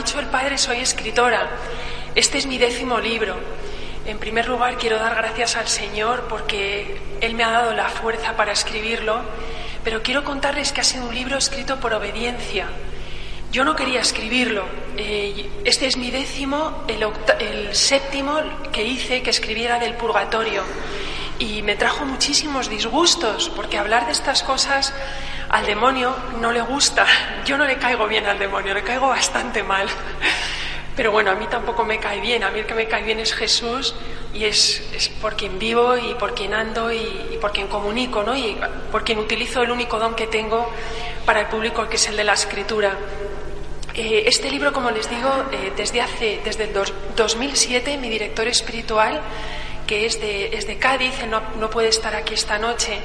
dicho el padre, soy escritora. Este es mi décimo libro. En primer lugar, quiero dar gracias al Señor porque Él me ha dado la fuerza para escribirlo, pero quiero contarles que ha sido un libro escrito por obediencia. Yo no quería escribirlo. Eh, este es mi décimo, el, el séptimo que hice que escribiera del purgatorio. Y me trajo muchísimos disgustos, porque hablar de estas cosas al demonio no le gusta. Yo no le caigo bien al demonio, le caigo bastante mal. Pero bueno, a mí tampoco me cae bien. A mí el que me cae bien es Jesús y es, por quien vivo y por quien ando y, por quien comunico, ¿no? Y por quien utilizo el único don que tengo para el público, que es el de la escritura. Eh, este libro, como les digo, eh, desde hace, desde el 2007, mi director espiritual, que es de, es de Cádiz, no, no puede estar aquí esta noche,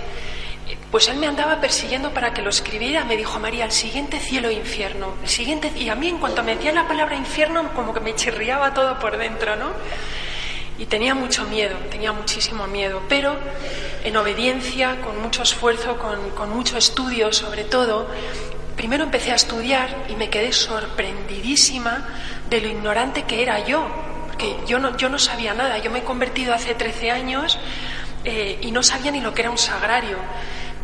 pues él me andaba persiguiendo para que lo escribiera. Me dijo, María, el siguiente cielo e infierno. El siguiente... Y a mí, en cuanto me decía la palabra infierno, como que me chirriaba todo por dentro, ¿no? Y tenía mucho miedo, tenía muchísimo miedo. Pero en obediencia, con mucho esfuerzo, con, con mucho estudio sobre todo, primero empecé a estudiar y me quedé sorprendidísima de lo ignorante que era yo. Porque yo no, yo no sabía nada. Yo me he convertido hace 13 años eh, y no sabía ni lo que era un sagrario.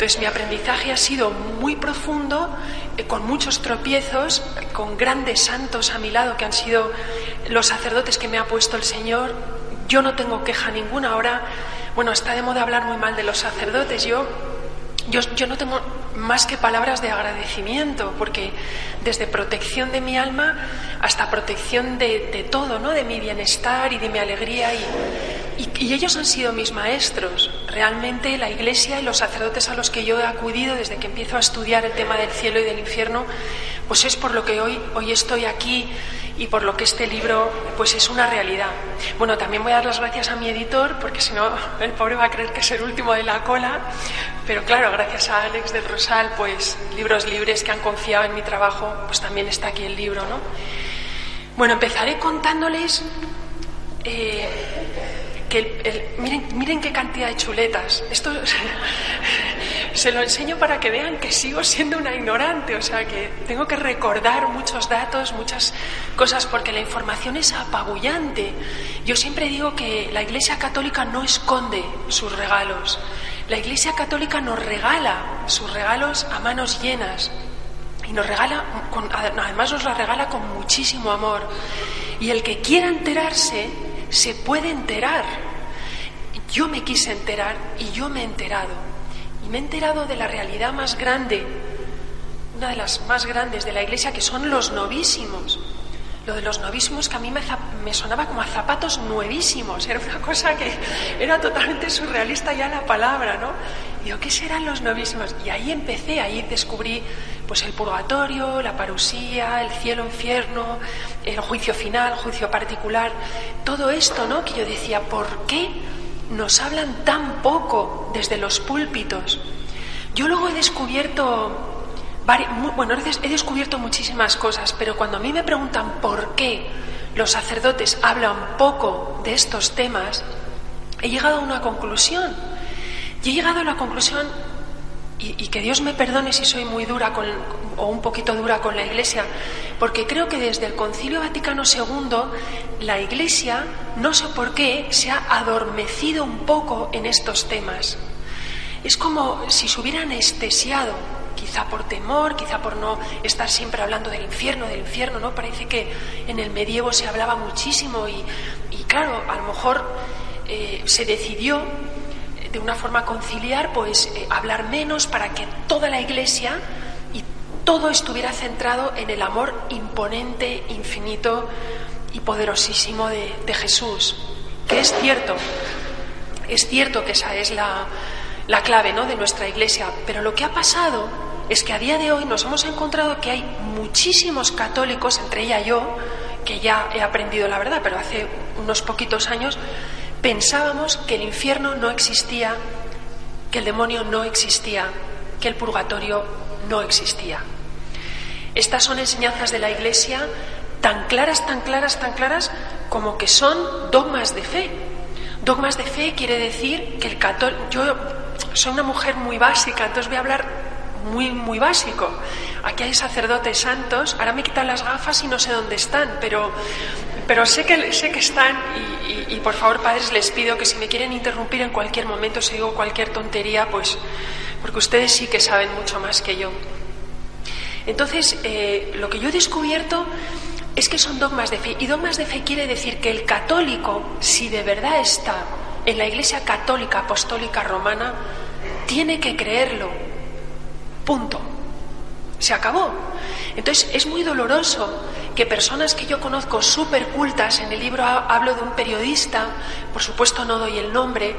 Entonces mi aprendizaje ha sido muy profundo, eh, con muchos tropiezos, con grandes santos a mi lado que han sido los sacerdotes que me ha puesto el Señor. Yo no tengo queja ninguna. Ahora, bueno, está de moda hablar muy mal de los sacerdotes. Yo, yo, yo no tengo más que palabras de agradecimiento, porque desde protección de mi alma hasta protección de, todo, ¿no? de mi bienestar y de mi alegría. Y, y, ellos han sido mis maestros. Realmente la Iglesia y los sacerdotes a los que yo he acudido desde que empiezo a estudiar el tema del cielo y del infierno, pues es por lo que hoy, hoy estoy aquí y por lo que este libro pues es una realidad. Bueno, también voy a dar las gracias a mi editor porque si no el pobre va a creer que es el último de la cola, pero claro, gracias a Alex del Rosal, pues Libros Libres que han confiado en mi trabajo, pues también está aquí el libro, ¿no? Bueno, empezaré contándoles eh, que miren, miren qué cantidad de chuletas. Esto se lo enseño para que vean que sigo siendo una ignorante, o sea que tengo que recordar muchos datos, muchas cosas, porque la información es apabullante. Yo siempre digo que la Iglesia Católica no esconde sus regalos. La Iglesia Católica nos regala sus regalos a manos llenas. Y nos regala, además nos la regala con muchísimo amor. Y el que quiera enterarse, se puede enterar. Yo me quise enterar y yo me he enterado. Y me he enterado de la realidad más grande, una de las más grandes de la Iglesia, que son los novísimos. Lo de los novísimos que a mí me, sonaba como a zapatos nuevísimos, era una cosa que era totalmente surrealista ya la palabra, ¿no? Digo, ¿qué serán los novísimos? Y ahí empecé, ahí descubrí pues el purgatorio, la parusía, el cielo, infierno, el juicio final, juicio particular, todo esto, ¿no? Que yo decía, ¿por qué nos hablan tan poco desde los púlpitos? Yo luego he descubierto bueno, he descubierto muchísimas cosas, pero cuando a mí me preguntan por qué los sacerdotes hablan poco de estos temas, he llegado a una conclusión. Y he llegado a la conclusión, y, que Dios me perdone si soy muy dura con, o un poquito dura con la Iglesia, porque creo que desde el Concilio Vaticano II la Iglesia, no sé por qué, se ha adormecido un poco en estos temas. Es como si se hubiera anestesiado quizá por temor, quizá por no estar siempre hablando del infierno, del infierno, ¿no? Parece que en el medievo se hablaba muchísimo y, claro, a lo mejor eh, se decidió de una forma conciliar, pues eh, hablar menos para que toda la Iglesia y todo estuviera centrado en el amor imponente, infinito y poderosísimo de, Jesús. Que es cierto, es cierto que esa es la, la clave ¿no? de nuestra Iglesia, pero lo que ha pasado es que a día de hoy nos hemos encontrado que hay muchísimos católicos, entre ella yo, que ya he aprendido la verdad, pero hace unos poquitos años pensábamos que el infierno no existía, que el demonio no existía, que el purgatorio no existía. Estas son enseñanzas de la Iglesia tan claras, tan claras, tan claras como que son dogmas de fe. Dogmas de fe quiere decir que el católico... Yo soy una mujer muy básica, entonces voy a hablar muy, muy básico. Aquí hay sacerdotes santos, ahora me quitan las gafas y no sé dónde están, pero, pero sé, que, sé que están y, por favor, padres, les pido que si me quieren interrumpir en cualquier momento, si digo cualquier tontería, pues porque ustedes sí que saben mucho más que yo. Entonces, eh, lo que yo he descubierto es que son dogmas de fe. Y dogmas de fe quiere decir que el católico, si de verdad está en la Iglesia Católica Apostólica Romana, tiene que creerlo. Punto. Se acabó. Entonces es muy doloroso que personas que yo conozco súper cultas, en el libro hablo de un periodista, por supuesto no doy el nombre,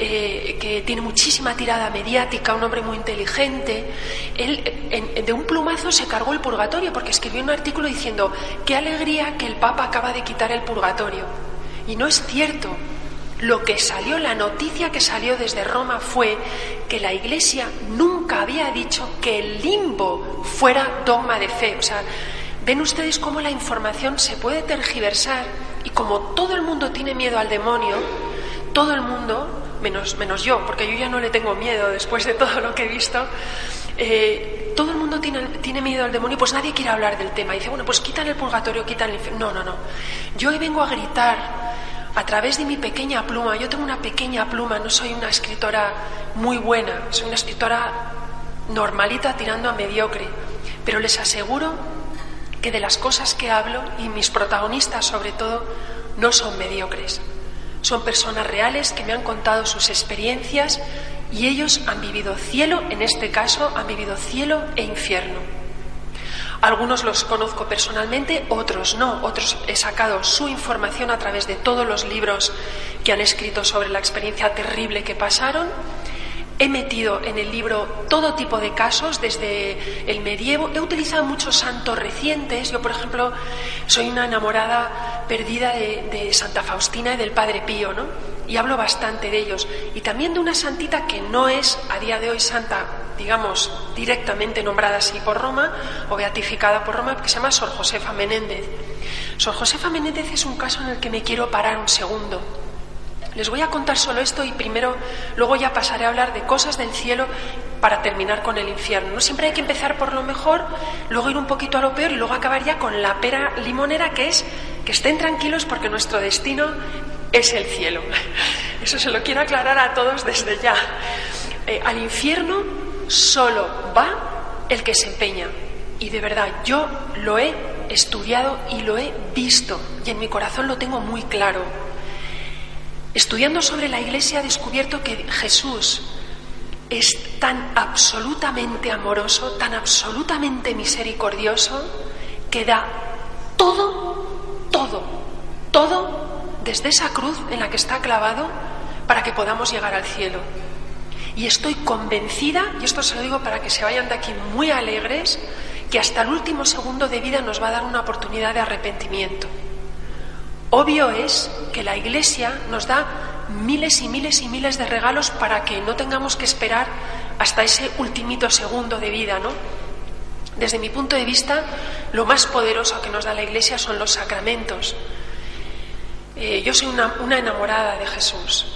eh, que tiene muchísima tirada mediática, un hombre muy inteligente, él de un plumazo se cargó el purgatorio porque escribió un artículo diciendo, qué alegría que el Papa acaba de quitar el purgatorio. Y no es cierto, lo que salió, la noticia que salió desde Roma fue que la Iglesia nunca había dicho que el limbo fuera dogma de fe. O sea, ven ustedes cómo la información se puede tergiversar y como todo el mundo tiene miedo al demonio, todo el mundo, menos, menos yo, porque yo ya no le tengo miedo después de todo lo que he visto, eh, todo el mundo tiene, tiene, miedo al demonio, pues nadie quiere hablar del tema. dice, bueno, pues quitan el purgatorio, quitan el infierno. No, no, no. Yo hoy vengo a gritar a través de mi pequeña pluma, yo tengo una pequeña pluma, no soy una escritora muy buena, soy una escritora normalita tirando a mediocre, pero les aseguro que de las cosas que hablo, y mis protagonistas sobre todo, no son mediocres. Son personas reales que me han contado sus experiencias y ellos han vivido cielo, en este caso han vivido cielo e infierno. Algunos los conozco personalmente, otros no. Otros he sacado su información a través de todos los libros que han escrito sobre la experiencia terrible que pasaron. He metido en el libro todo tipo de casos, desde el medievo. He utilizado muchos santos recientes. Yo, por ejemplo, soy una enamorada perdida de, Santa Faustina y del Padre Pío, ¿no? Y hablo bastante de ellos. Y también de una santita que no es a día de hoy santa digamos, directamente nombrada así por Roma o beatificada por Roma, que se llama Sor Josefa Menéndez. Sor Josefa Menéndez es un caso en el que me quiero parar un segundo. Les voy a contar solo esto y primero, luego ya pasaré a hablar de cosas del cielo para terminar con el infierno. No siempre hay que empezar por lo mejor, luego ir un poquito a lo peor y luego acabar ya con la pera limonera que es que estén tranquilos porque nuestro destino es el cielo. Eso se lo quiero aclarar a todos desde ya. Eh, al infierno solo va el que se empeña. Y de verdad, yo lo he estudiado y lo he visto y en mi corazón lo tengo muy claro. Estudiando sobre la Iglesia he descubierto que Jesús es tan absolutamente amoroso, tan absolutamente misericordioso, que da todo, todo, todo desde esa cruz en la que está clavado para que podamos llegar al cielo. Y estoy convencida, y esto se lo digo para que se vayan de aquí muy alegres, que hasta el último segundo de vida nos va a dar una oportunidad de arrepentimiento. Obvio es que la Iglesia nos da miles y miles y miles de regalos para que no tengamos que esperar hasta ese ultimito segundo de vida, ¿no? Desde mi punto de vista, lo más poderoso que nos da la Iglesia son los sacramentos. Eh, yo soy una enamorada de Jesús.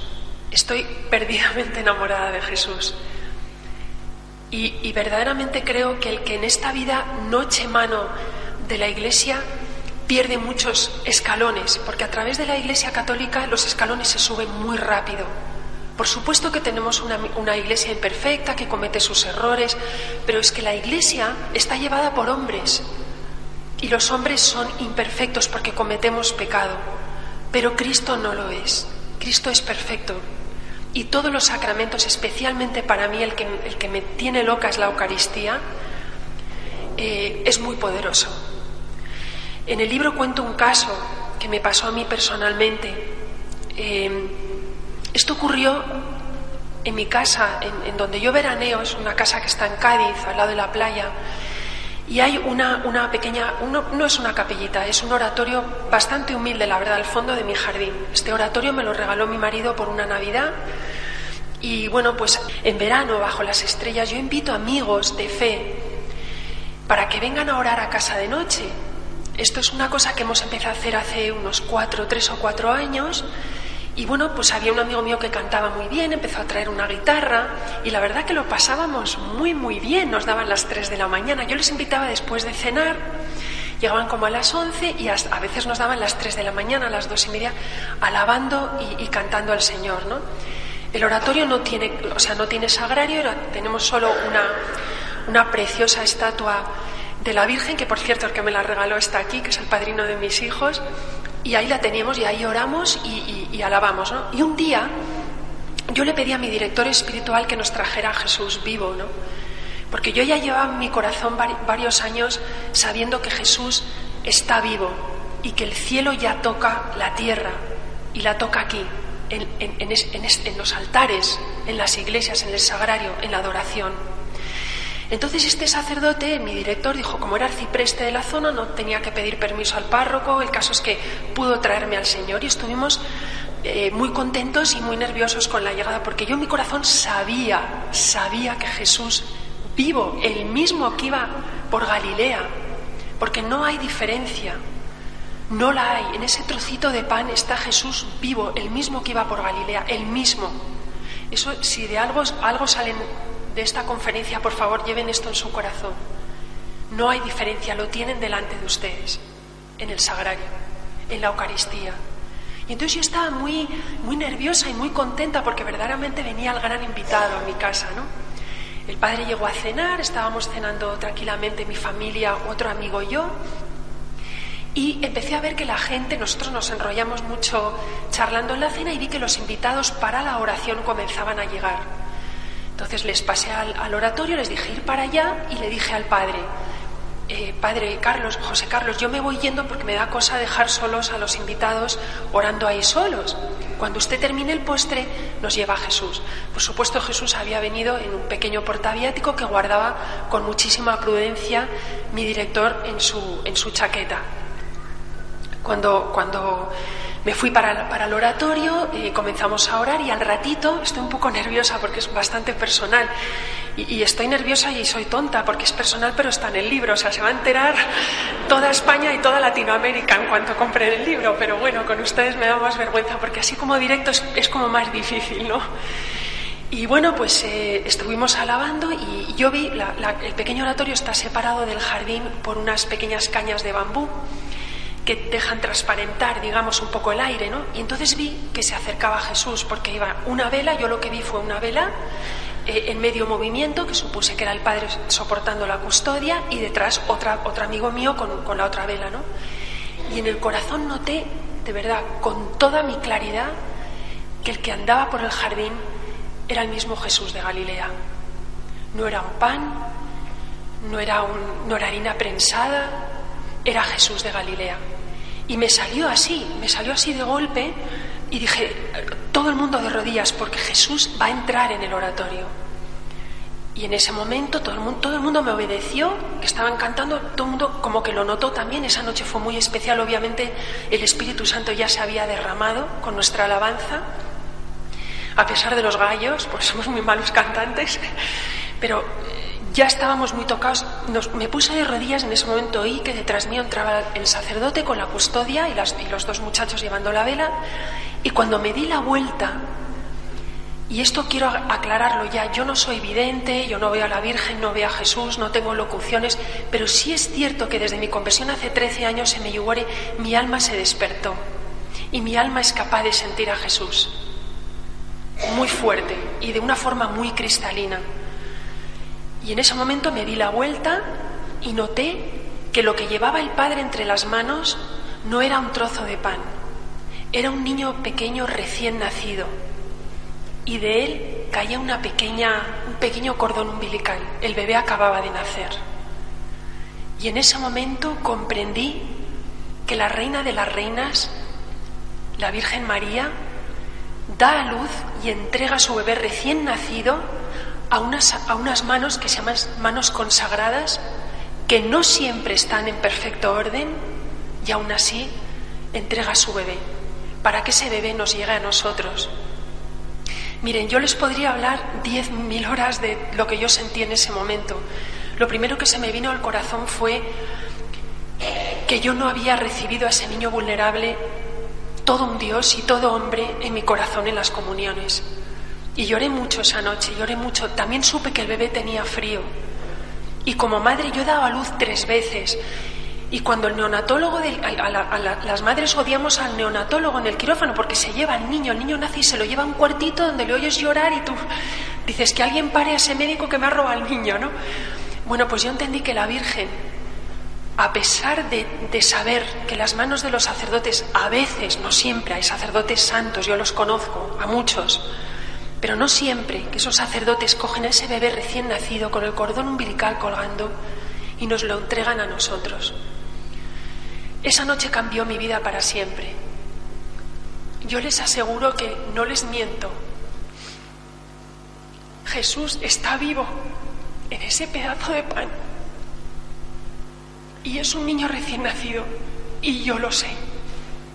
Estoy perdidamente enamorada de Jesús. Y, verdaderamente creo que el que en esta vida no eche mano de la Iglesia pierde muchos escalones, porque a través de la Iglesia católica los escalones se suben muy rápido. Por supuesto que tenemos una, una, iglesia imperfecta que comete sus errores, pero es que la iglesia está llevada por hombres y los hombres son imperfectos porque cometemos pecado, pero Cristo no lo es. Cristo es perfecto, y todos los sacramentos, especialmente para mí el que, el que me tiene loca es la Eucaristía, eh, es muy poderoso. En el libro cuento un caso que me pasó a mí personalmente. Eh, esto ocurrió en mi casa, en, en, donde yo veraneo, es una casa que está en Cádiz, al lado de la playa, y hay una, una pequeña, no es una capellita, es un oratorio bastante humilde, la verdad, al fondo de mi jardín. Este oratorio me lo regaló mi marido por una Navidad. Y bueno, pues en verano, bajo las estrellas, yo invito amigos de fe para que vengan a orar a casa de noche. Esto es una cosa que hemos empezado a hacer hace unos cuatro, tres o cuatro años Y bueno, pues había un amigo mío que cantaba muy bien, empezó a traer una guitarra y la verdad que lo pasábamos muy, muy bien. Nos daban las 3 de la mañana. Yo les invitaba después de cenar, llegaban como a las 11 y a veces nos daban las 3 de la mañana, a las 2 y media, alabando y, cantando al Señor, ¿no? El oratorio no tiene, o sea, no tiene sagrario, tenemos solo una, una preciosa estatua de la Virgen, que por cierto el que me la regaló está aquí, que es el padrino de mis hijos, y ahí la teníamos y ahí oramos y, alabamos. ¿no? Y un día yo le pedí a mi director espiritual que nos trajera a Jesús vivo, ¿no? porque yo ya llevaba en mi corazón varios años sabiendo que Jesús está vivo y que el cielo ya toca la tierra y la toca aquí, en, en los altares, en las iglesias, en el sagrario, en la adoración. Entonces este sacerdote, mi director, dijo, como era arcipreste de la zona, no tenía que pedir permiso al párroco, el caso es que pudo traerme al Señor y estuvimos eh, muy contentos y muy nerviosos con la llegada, porque yo en mi corazón sabía, sabía que Jesús vivo, el mismo que iba por Galilea, porque no hay diferencia, no la hay. En ese trocito de pan está Jesús vivo, el mismo que iba por Galilea, el mismo. Eso, si de algo, algo salen de esta conferencia, por favor, lleven esto en su corazón. No hay diferencia, lo tienen delante de ustedes, en el sagrario, en la Eucaristía. Y entonces yo estaba muy, muy nerviosa y muy contenta porque verdaderamente venía el gran invitado a mi casa, ¿no? El padre llegó a cenar, estábamos cenando tranquilamente mi familia, otro amigo y yo, y empecé a ver que la gente, nosotros nos enrollamos mucho charlando en la cena y vi que los invitados para la oración comenzaban a llegar. Entonces les pasé al, oratorio, les dije ir para allá y le dije al padre, eh, padre Carlos, José Carlos, yo me voy yendo porque me da cosa dejar solos a los invitados orando ahí solos. Cuando usted termine el postre, nos lleva a Jesús. Por supuesto, Jesús había venido en un pequeño portaviático que guardaba con muchísima prudencia mi director en su, en su chaqueta. Cuando, cuando me fui para, para el oratorio, y comenzamos a orar y al ratito estoy un poco nerviosa porque es bastante personal. Y, estoy nerviosa y soy tonta porque es personal, pero está en el libro. O sea, se va a enterar toda España y toda Latinoamérica en cuanto compre el libro. Pero bueno, con ustedes me da más vergüenza porque así como directo es, como más difícil, ¿no? Y bueno, pues eh, estuvimos alabando y yo vi, el pequeño oratorio está separado del jardín por unas pequeñas cañas de bambú que dejan transparentar, digamos, un poco el aire, ¿no? Y entonces vi que se acercaba Jesús, porque iba una vela, yo lo que vi fue una vela eh, en medio movimiento, que supuse que era el Padre soportando la custodia, y detrás otra, otro amigo mío con, con la otra vela, ¿no? Y en el corazón noté, de verdad, con toda mi claridad, que el que andaba por el jardín era el mismo Jesús de Galilea. No era un pan, no era, un, no era harina prensada, era Jesús de Galilea. Y me salió así, me salió así de golpe y dije, todo el mundo de rodillas, porque Jesús va a entrar en el oratorio. Y en ese momento todo el mundo, todo el mundo me obedeció, estaban cantando, todo el mundo como que lo notó también, esa noche fue muy especial, obviamente el Espíritu Santo ya se había derramado con nuestra alabanza, a pesar de los gallos, pues somos muy malos cantantes, pero ya estábamos muy tocados. me puse de rodillas en ese momento oí que detrás mío entraba el sacerdote con la custodia y, y los dos muchachos llevando la vela. Y cuando me di la vuelta, y esto quiero aclararlo ya, yo no soy vidente, yo no veo a la Virgen, no veo a Jesús, no tengo locuciones, pero sí es cierto que desde mi conversión hace 13 años en Meyugore mi alma se despertó y mi alma es capaz de sentir a Jesús muy fuerte y de una forma muy cristalina. Y en ese momento me di la vuelta y noté que lo que llevaba el padre entre las manos no era un trozo de pan, era un niño pequeño recién nacido. Y de él caía una pequeña, un pequeño cordón umbilical. El bebé acababa de nacer. Y en ese momento comprendí que la reina de las reinas, la Virgen María, da a luz y entrega a su bebé recién nacido a unas, a unas manos que se llaman manos consagradas, que no siempre están en perfecto orden y aún así entrega a su bebé, para que ese bebé nos llegue a nosotros. Miren, yo les podría hablar diez mil horas de lo que yo sentí en ese momento. Lo primero que se me vino al corazón fue que yo no había recibido a ese niño vulnerable todo un Dios y todo hombre en mi corazón en las comuniones. Y lloré mucho esa noche, lloré mucho. También supe que el bebé tenía frío. Y como madre yo he dado a luz tres veces. Y cuando el neonatólogo, las madres odiamos al neonatólogo en el quirófano porque se lleva al niño, el niño nace y se lo lleva a un cuartito donde le oyes llorar y tú dices que alguien pare a ese médico que me ha robado al niño, ¿no? Bueno, pues yo entendí que la Virgen, a pesar de, de saber que las manos de los sacerdotes, a veces, no siempre, hay sacerdotes santos, yo los conozco, a muchos, pero no siempre que esos sacerdotes cogen a ese bebé recién nacido con el cordón umbilical colgando y nos lo entregan a nosotros. Esa noche cambió mi vida para siempre. Yo les aseguro que no les miento. Jesús está vivo en ese pedazo de pan. Y es un niño recién nacido. Y yo lo sé.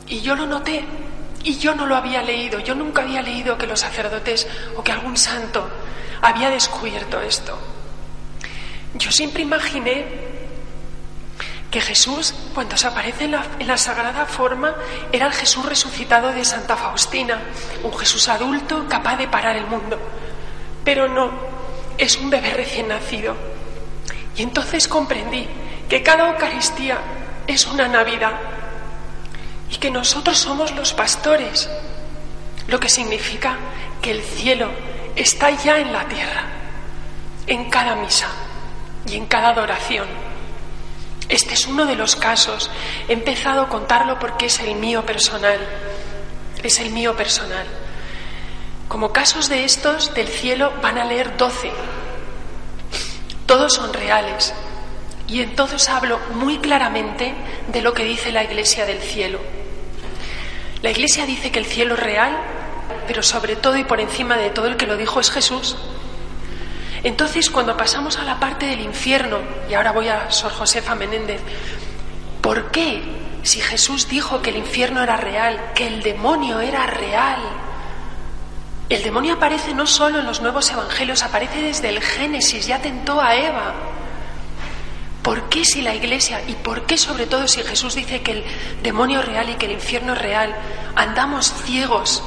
Y yo lo noté. Y yo no lo había leído, yo nunca había leído que los sacerdotes o que algún santo había descubierto esto. Yo siempre imaginé que Jesús, cuando se aparece en la, sagrada forma, era el Jesús resucitado de Santa Faustina, un Jesús adulto capaz de parar el mundo. Pero no, es un bebé recién nacido. Y entonces comprendí que cada Eucaristía es una Navidad y que nosotros somos los pastores, lo que significa que el cielo está ya en la tierra, en cada misa y en cada adoración. Este es uno de los casos. He empezado a contarlo porque es el mío personal. Es el mío personal. Como casos de estos del cielo van a leer doce. Todos son reales. Y en todos hablo muy claramente de lo que dice la Iglesia del cielo. La Iglesia dice que el cielo es real, pero sobre todo y por encima de todo el que lo dijo es Jesús. Entonces, cuando pasamos a la parte del infierno, y ahora voy a Sor Josefa Menéndez, ¿por qué si Jesús dijo que el infierno era real, que el demonio era real? El demonio aparece no solo en los nuevos evangelios, aparece desde el Génesis, ya tentó a Eva. ¿Por qué si la Iglesia y por qué sobre todo si Jesús dice que el demonio es real y que el infierno es real, andamos ciegos,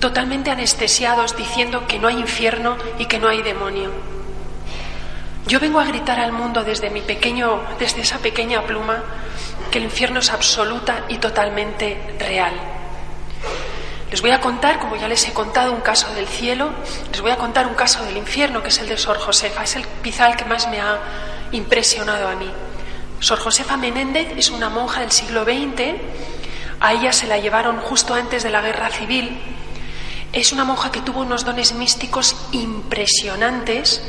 totalmente anestesiados, diciendo que no hay infierno y que no hay demonio? Yo vengo a gritar al mundo desde mi pequeño, desde esa pequeña pluma, que el infierno es absoluta y totalmente real. Les voy a contar, como ya les he contado, un caso del cielo, les voy a contar un caso del infierno, que es el de Sor Josefa. Es el pizal que más me ha impresionado a mí. Sor Josefa Menéndez es una monja del siglo XX, a ella se la llevaron justo antes de la guerra civil. Es una monja que tuvo unos dones místicos impresionantes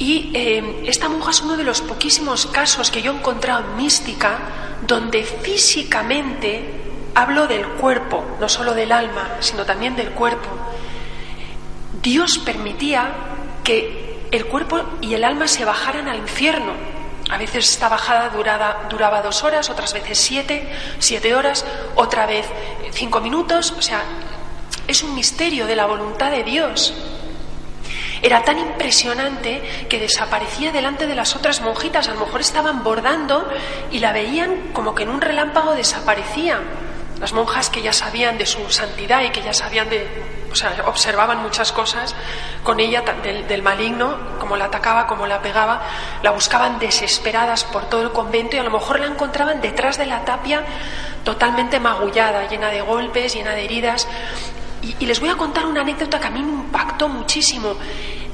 y eh, esta monja es uno de los poquísimos casos que yo he encontrado en mística donde físicamente hablo del cuerpo, no solo del alma, sino también del cuerpo. Dios permitía que el cuerpo y el alma se bajaran al infierno. A veces esta bajada duraba dos horas, otras veces siete, siete horas, otra vez cinco minutos. O sea, es un misterio de la voluntad de Dios. Era tan impresionante que desaparecía delante de las otras monjitas. A lo mejor estaban bordando y la veían como que en un relámpago desaparecía. Las monjas que ya sabían de su santidad y que ya sabían de, o sea, observaban muchas cosas con ella del, del, maligno, como la atacaba, como la pegaba, la buscaban desesperadas por todo el convento y a lo mejor la encontraban detrás de la tapia totalmente magullada, llena de golpes, llena de heridas. Y, les voy a contar una anécdota que a mí me impactó muchísimo.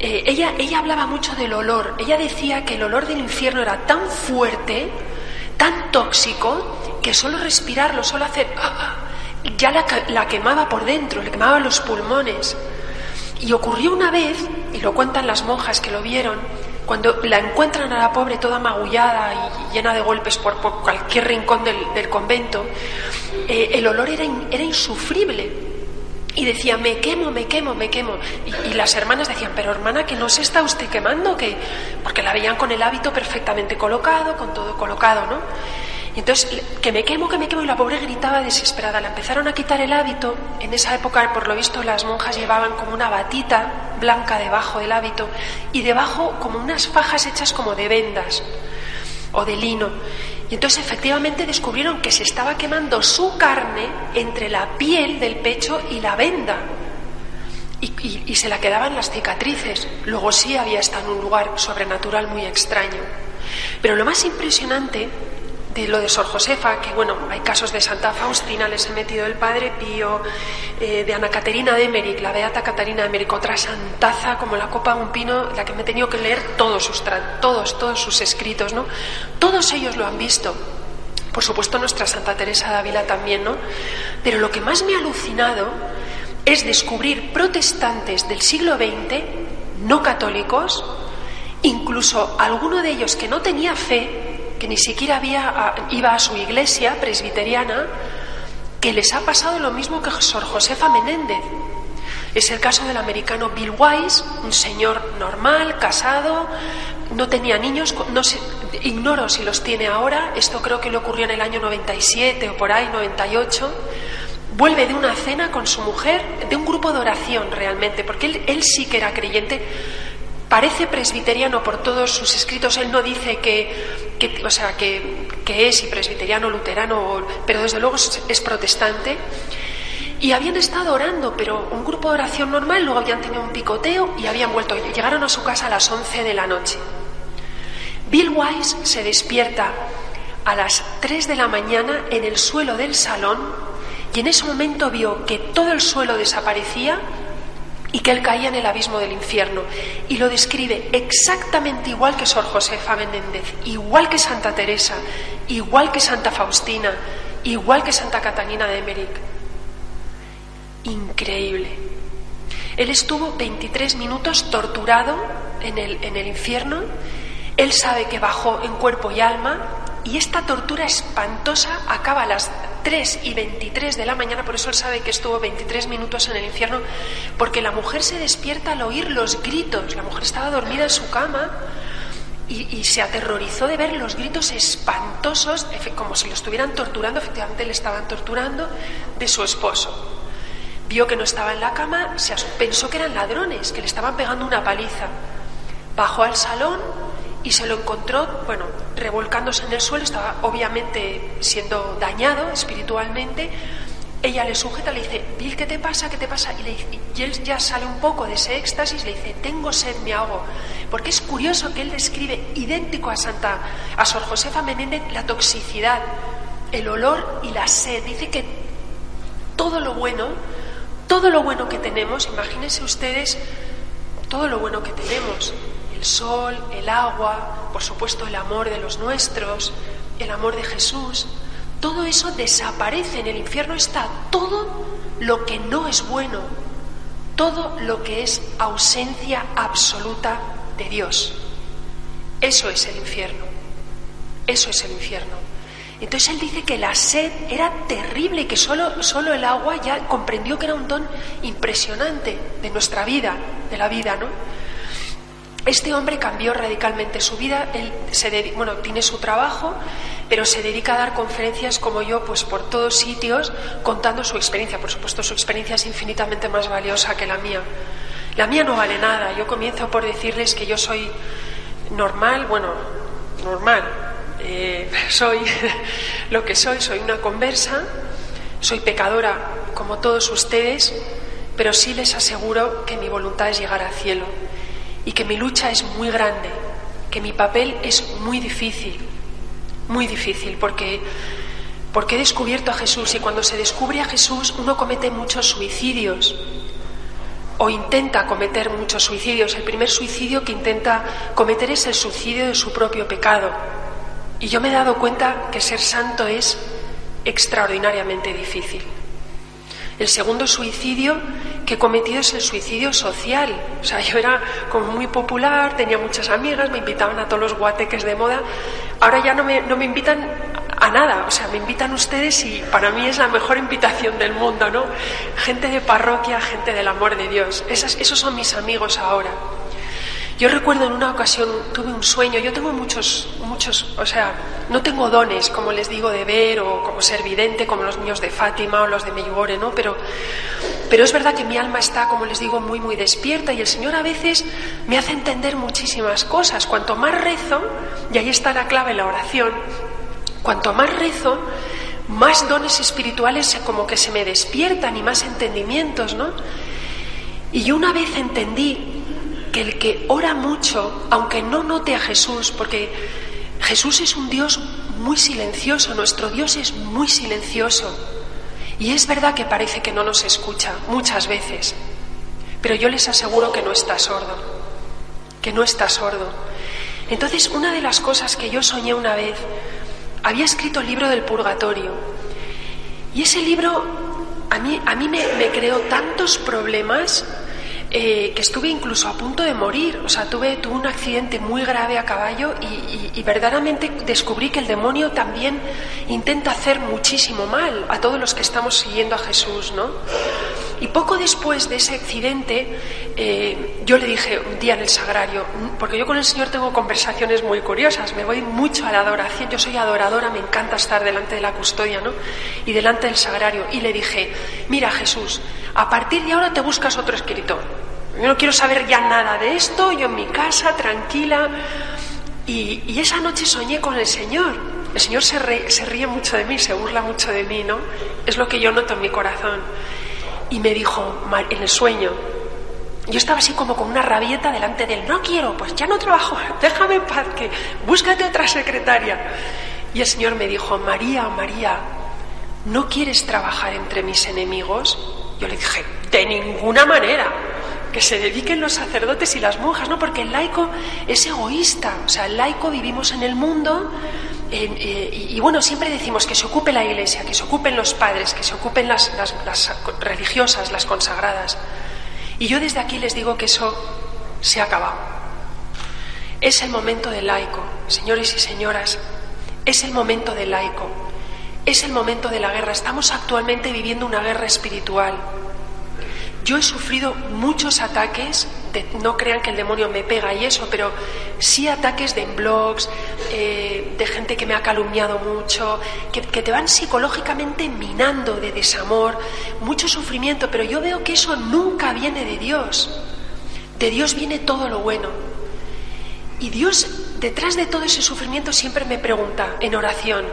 Eh, ella, ella hablaba mucho del olor. Ella decía que el olor del infierno era tan fuerte, tan tóxico, que solo respirarlo, solo hacer... Ah, ah, ya la, la quemaba por dentro, le quemaba los pulmones. Y ocurrió una vez, y lo cuentan las monjas que lo vieron, cuando la encuentran a la pobre toda magullada y llena de golpes por, por cualquier rincón del, del convento, eh, el olor era, in, era, insufrible. Y decía, me quemo, me quemo, me quemo. Y, y, las hermanas decían, pero hermana, que no se está usted quemando, que porque la veían con el hábito perfectamente colocado, con todo colocado, ¿no? Y entonces, que me quemo, que me quemo, y la pobre gritaba desesperada. La empezaron a quitar el hábito. En esa época, por lo visto, las monjas llevaban como una batita blanca debajo del hábito y debajo como unas fajas hechas como de vendas o de lino. Y entonces efectivamente descubrieron que se estaba quemando su carne entre la piel del pecho y la venda. Y, se la quedaban las cicatrices. Luego sí había estado en un lugar sobrenatural muy extraño. Pero lo más impresionante de lo de Sor Josefa, que bueno, hay casos de Santa Faustina, les he metido el Padre Pío, eh, de Ana Caterina de Emmerich, la Beata Caterina de Emmerich, otra santaza como la copa de un pino, la que me he tenido que leer todos sus, todos, todos sus escritos, ¿no? Todos ellos lo han visto. Por supuesto nuestra Santa Teresa de Ávila también, ¿no? Pero lo que más me ha alucinado es descubrir protestantes del siglo XX, no católicos, incluso alguno de ellos que no tenía fe, que ni siquiera había, iba a su iglesia presbiteriana, que les ha pasado lo mismo que Sor Josefa Menéndez. Es el caso del americano Bill Wise, un señor normal, casado, no tenía niños, no sé, ignoro si los tiene ahora, esto creo que le ocurrió en el año 97 o por ahí, 98. Vuelve de una cena con su mujer, de un grupo de oración realmente, porque él, él sí que era creyente, parece presbiteriano por todos sus escritos. Él no dice que, o sea, que, es y presbiteriano, luterano, pero desde luego es, protestante. Y habían estado orando, pero un grupo de oración normal, luego habían tenido un picoteo y habían vuelto. Llegaron a su casa a las 11 de la noche. Bill Wise se despierta a las 3 de la mañana en el suelo del salón y en ese momento vio que todo el suelo desaparecía y que él caía en el abismo del infierno. Y lo describe exactamente igual que Sor Josefa Menéndez, igual que Santa Teresa, igual que Santa Faustina, igual que Santa Catalina de Emmerich. Increíble. Él estuvo 23 minutos torturado en el, en el infierno. Él sabe que bajó en cuerpo y alma y esta tortura espantosa acaba a las 3 y 23 de la mañana, por eso él sabe que estuvo 23 minutos en el infierno, porque la mujer se despierta al oír los gritos. La mujer estaba dormida en su cama y, se aterrorizó de ver los gritos espantosos, como si lo estuvieran torturando, efectivamente le estaban torturando, de su esposo. Vio que no estaba en la cama, se pensó que eran ladrones, que le estaban pegando una paliza. Bajó al salón y se lo encontró, bueno, revolcándose en el suelo, estaba obviamente siendo dañado espiritualmente. Ella le sujeta, le dice, Bill, ¿qué te pasa? ¿Qué te pasa? Y, le y él ya sale un poco de ese éxtasis, le dice, tengo sed, me hago. Porque es curioso que él describe idéntico a Santa, a Sor Josefa Menéndez, la toxicidad, el olor y la sed. Dice que todo lo bueno, todo lo bueno que tenemos, imagínense ustedes, todo lo bueno que tenemos, el sol, el agua, por supuesto el amor de los nuestros, el amor de Jesús, todo eso desaparece. En el infierno está todo lo que no es bueno, todo lo que es ausencia absoluta de Dios. Eso es el infierno. Eso es el infierno. Entonces él dice que la sed era terrible y que solo, solo el agua ya comprendió que era un don impresionante de nuestra vida, de la vida, ¿no? Este hombre cambió radicalmente su vida, él se bueno, tiene su trabajo, pero se dedica a dar conferencias como yo, pues por todos sitios, contando su experiencia. Por supuesto, su experiencia es infinitamente más valiosa que la mía. La mía no vale nada. Yo comienzo por decirles que yo soy normal, bueno, normal. Eh, soy lo que soy, soy una conversa, soy pecadora como todos ustedes, pero sí les aseguro que mi voluntad es llegar al cielo y que mi lucha es muy grande, que mi papel es muy difícil, muy difícil, porque, porque he descubierto a Jesús y cuando se descubre a Jesús uno comete muchos suicidios o intenta cometer muchos suicidios. El primer suicidio que intenta cometer es el suicidio de su propio pecado. Y yo me he dado cuenta que ser santo es extraordinariamente difícil. El segundo suicidio que he cometido es el suicidio social. O sea, yo era como muy popular, tenía muchas amigas, me invitaban a todos los guateques de moda. Ahora ya no me, no me invitan a nada, o sea, me invitan ustedes y para mí es la mejor invitación del mundo, ¿no? Gente de parroquia, gente del amor de Dios. esos son mis amigos ahora. Yo recuerdo en una ocasión tuve un sueño, yo tengo muchos, muchos, o sea, no tengo dones, como les digo, de ver o como ser vidente, como los niños de Fátima o los de Medjugorje, ¿no? Pero, pero es verdad que mi alma está, como les digo, muy, muy despierta y el Señor a veces me hace entender muchísimas cosas. Cuanto más rezo, y ahí está la clave, la oración, Cuanto más rezo, más dones espirituales como que se me despiertan y más entendimientos, ¿no? Y yo una vez entendí que el que ora mucho, aunque no note a Jesús, porque Jesús es un Dios muy silencioso, nuestro Dios es muy silencioso. Y es verdad que parece que no nos escucha muchas veces, pero yo les aseguro que no está sordo, que no está sordo. Entonces, una de las cosas que yo soñé una vez, había escrito el libro del purgatorio, y ese libro a mí, a mí me, me creó tantos problemas eh, que estuve incluso a punto de morir. O sea, tuve, tuve un accidente muy grave a caballo y, y, verdaderamente descubrí que el demonio también intenta hacer muchísimo mal a todos los que estamos siguiendo a Jesús, ¿no? Y poco después de ese accidente, eh, yo le dije un día en el sagrario, porque yo con el Señor tengo conversaciones muy curiosas, me voy mucho a la adoración, yo soy adoradora, me encanta estar delante de la custodia, ¿no? Y delante del sagrario. Y le dije, mira Jesús, a partir de ahora te buscas otro escritor. Yo no quiero saber ya nada de esto, yo en mi casa, tranquila. Y, esa noche soñé con el Señor. El Señor se ríe mucho de mí, se burla mucho de mí, ¿no? Es lo que yo noto en mi corazón y me dijo en el sueño, yo estaba así como con una rabieta delante de él, no quiero, pues ya no trabajo, déjame en paz, que búscate otra secretaria. Y el Señor me dijo, María, María, ¿no quieres trabajar entre mis enemigos? Yo le dije, de ninguna manera, que se dediquen los sacerdotes y las monjas, ¿no? Porque el laico es egoísta, o sea, el laico vivimos en el mundo eh, y, bueno, siempre decimos que se ocupe la iglesia, que se ocupen los padres, que se ocupen las, religiosas, las consagradas. Y yo desde aquí les digo que eso se ha acabado. Es el momento del laico, señores y señoras, es el momento del laico, es el momento de la guerra. Estamos actualmente viviendo una guerra espiritual. Yo he sufrido muchos ataques, no crean que el demonio me pega y eso, pero sí ataques de blogs, eh, de gente que me ha calumniado mucho, que, que te van psicológicamente minando de desamor, mucho sufrimiento, pero yo veo que eso nunca viene de Dios. De Dios viene todo lo bueno. Y Dios, detrás de todo ese sufrimiento, siempre me pregunta en oración,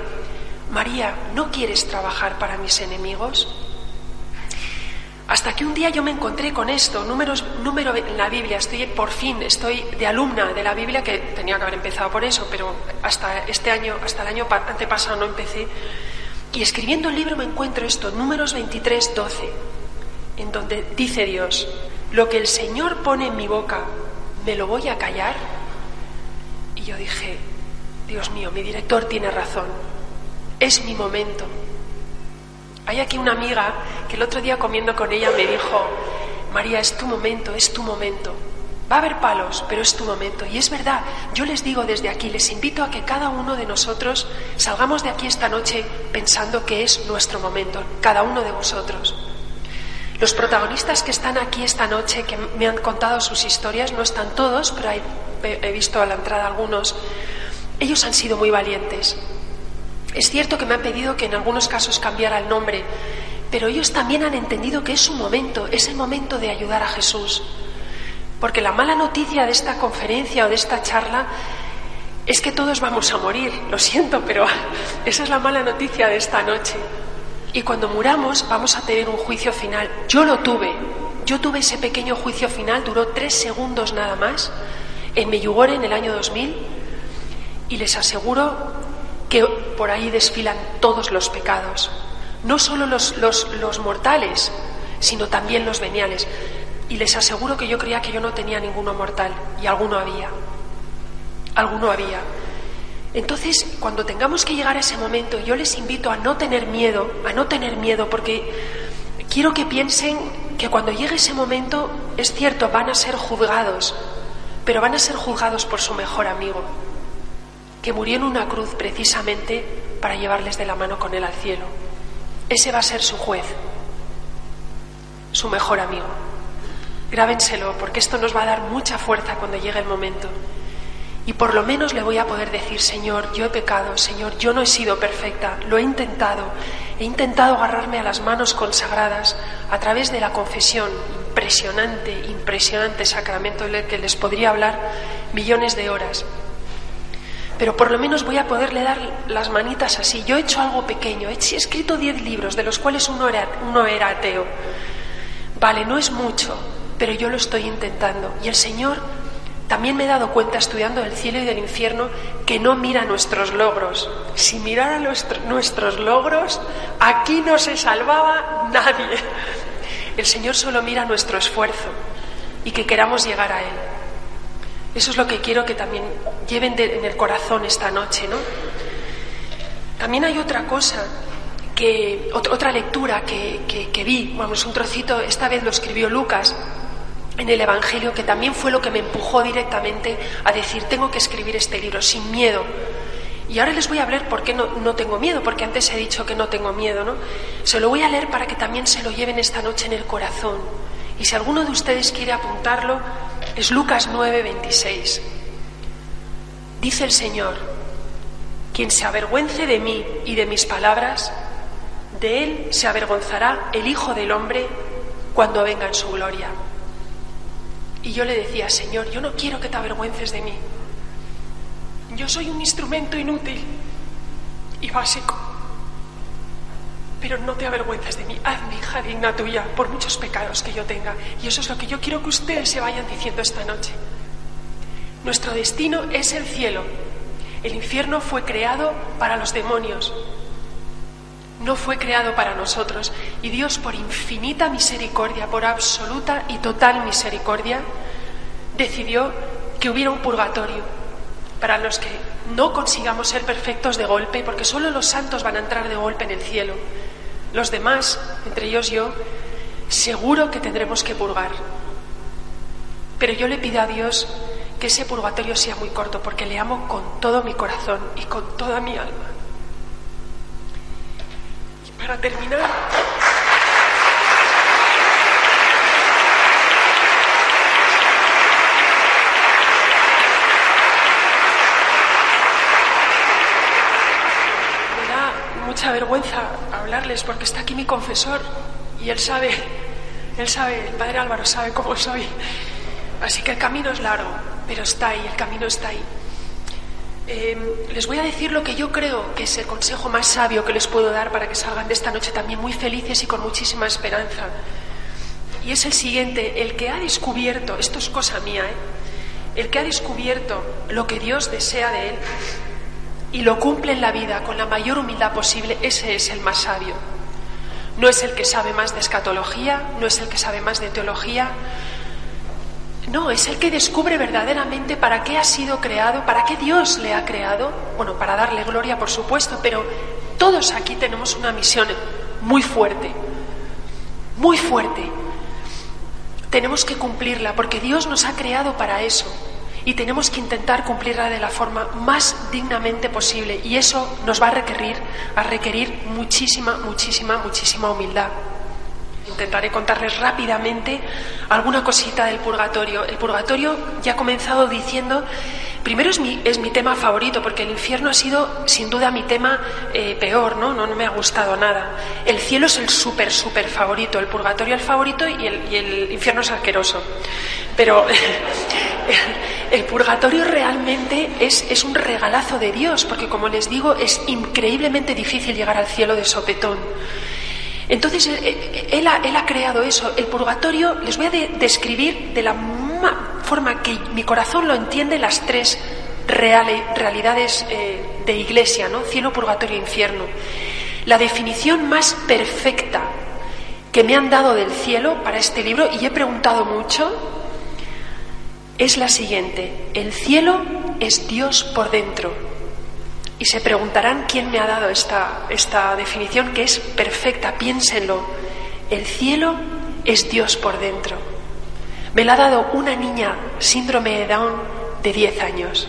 María, ¿no quieres trabajar para mis enemigos? Hasta que un día yo me encontré con esto, números, número en la Biblia, estoy por fin, estoy de alumna de la Biblia, que tenía que haber empezado por eso, pero hasta este año, hasta el año antepasado no empecé. Y escribiendo el libro me encuentro esto, números 23, 12, en donde dice Dios, lo que el Señor pone en mi boca, ¿me lo voy a callar? Y yo dije, Dios mío, mi director tiene razón, es mi momento, hay aquí una amiga que el otro día comiendo con ella me dijo, María, es tu momento, es tu momento. Va a haber palos, pero es tu momento. Y es verdad, yo les digo desde aquí, les invito a que cada uno de nosotros salgamos de aquí esta noche pensando que es nuestro momento, cada uno de vosotros. Los protagonistas que están aquí esta noche, que me han contado sus historias, no están todos, pero he visto a la entrada algunos, ellos han sido muy valientes. Es cierto que me han pedido que en algunos casos cambiara el nombre, pero ellos también han entendido que es su momento, es el momento de ayudar a Jesús. Porque la mala noticia de esta conferencia o de esta charla es que todos vamos a morir, lo siento, pero esa es la mala noticia de esta noche. Y cuando muramos vamos a tener un juicio final. Yo lo tuve, yo tuve ese pequeño juicio final, duró tres segundos nada más, en Meyugore en el año 2000, y les aseguro que por ahí desfilan todos los pecados, no solo los, los, los, mortales, sino también los veniales. Y les aseguro que yo creía que yo no tenía ninguno mortal, y alguno había, alguno había. Entonces, cuando tengamos que llegar a ese momento, yo les invito a no tener miedo, a no tener miedo, porque quiero que piensen que cuando llegue ese momento, es cierto, van a ser juzgados, pero van a ser juzgados por su mejor amigo que murió en una cruz precisamente para llevarles de la mano con él al cielo. Ese va a ser su juez, su mejor amigo. Grábenselo, porque esto nos va a dar mucha fuerza cuando llegue el momento. Y por lo menos le voy a poder decir, Señor, yo he pecado, Señor, yo no he sido perfecta, lo he intentado, he intentado agarrarme a las manos consagradas a través de la confesión, impresionante, impresionante sacramento del que les podría hablar millones de horas. Pero por lo menos voy a poderle dar las manitas así. Yo he hecho algo pequeño, he escrito diez libros, de los cuales uno era, uno era ateo. Vale, no es mucho, pero yo lo estoy intentando. Y el Señor también me he dado cuenta estudiando el cielo y del infierno que no mira nuestros logros. Si mirara nuestros logros, aquí no se salvaba nadie. El Señor solo mira nuestro esfuerzo y que queramos llegar a Él. Eso es lo que quiero que también lleven en el corazón esta noche, ¿no? También hay otra cosa, que, otra lectura que, que vi, vamos, un trocito, esta vez lo escribió Lucas, en el Evangelio, que también fue lo que me empujó directamente a decir, tengo que escribir este libro sin miedo. Y ahora les voy a hablar por qué no, no, tengo miedo, porque antes he dicho que no tengo miedo, ¿no? Se lo voy a leer para que también se lo lleven esta noche en el corazón. Y si alguno de ustedes quiere apuntarlo, es Lucas 9, 26. Dice el Señor, quien se avergüence de mí y de mis palabras, de él se avergonzará el Hijo del Hombre cuando venga en su gloria. Y yo le decía, Señor, yo no quiero que te avergüences de mí. Yo soy un instrumento inútil y básico. Pero no te avergüences de mí. Haz mi hija digna tuya por muchos pecados que yo tenga. Y eso es lo que yo quiero que ustedes se vayan diciendo esta noche. Nuestro destino es el cielo. El infierno fue creado para los demonios. No fue creado para nosotros. Y Dios, por infinita misericordia, por absoluta y total misericordia, decidió que hubiera un purgatorio para los que no consigamos ser perfectos de golpe, porque solo los santos van a entrar de golpe en el cielo. Los demás, entre ellos yo, seguro que tendremos que purgar. Pero yo le pido a Dios que ese purgatorio sea muy corto, porque le amo con todo mi corazón y con toda mi alma. Y para terminar... mucha vergüenza hablarles porque está aquí mi confesor y él sabe, él sabe, el padre Álvaro sabe cómo soy. Así que el camino es largo, pero está ahí, el camino está ahí. Em, les voy a decir lo que yo creo que es el consejo más sabio que les puedo dar para que salgan de esta noche también muy felices y con muchísima esperanza. Y es el siguiente, el que ha descubierto, esto es cosa mía, ¿eh? el que ha descubierto lo que Dios desea de él, y lo cumple en la vida con la mayor humildad posible, ese es el más sabio. No es el que sabe más de escatología, no es el que sabe más de teología, no, es el que descubre verdaderamente para qué ha sido creado, para qué Dios le ha creado, bueno, para darle gloria, por supuesto, pero todos aquí tenemos una misión muy fuerte, muy fuerte. Tenemos que cumplirla porque Dios nos ha creado para eso y tenemos que intentar cumplirla de la forma más dignamente posible y eso nos va a requerir, a requerir muchísima, muchísima, muchísima humildad. Intentaré contarles rápidamente alguna cosita del purgatorio. El purgatorio ya ha comenzado diciendo, primero es mi, es mi tema favorito, porque el infierno ha sido sin duda mi tema eh, peor, ¿no? ¿no? ¿no? me ha gustado nada. El cielo es el súper, súper favorito, el purgatorio el favorito y el, infierno es asqueroso. Pero el purgatorio realmente es, es, un regalazo de Dios, porque como les digo, es increíblemente difícil llegar al cielo de sopetón. Entonces, eh, eh, él, ha, él ha, creado eso. El purgatorio, les voy a describir de la forma que mi corazón lo entiende las tres realidades eh, de iglesia, ¿no? Cielo, purgatorio, infierno. La definición más perfecta que me han dado del cielo para este libro, y he preguntado mucho, es la siguiente. El cielo es Dios por dentro. Y se preguntarán quién me ha dado esta, esta definición que es perfecta. Piénsenlo. El cielo es Dios por dentro. Me la ha dado una niña síndrome de Down de 10 años.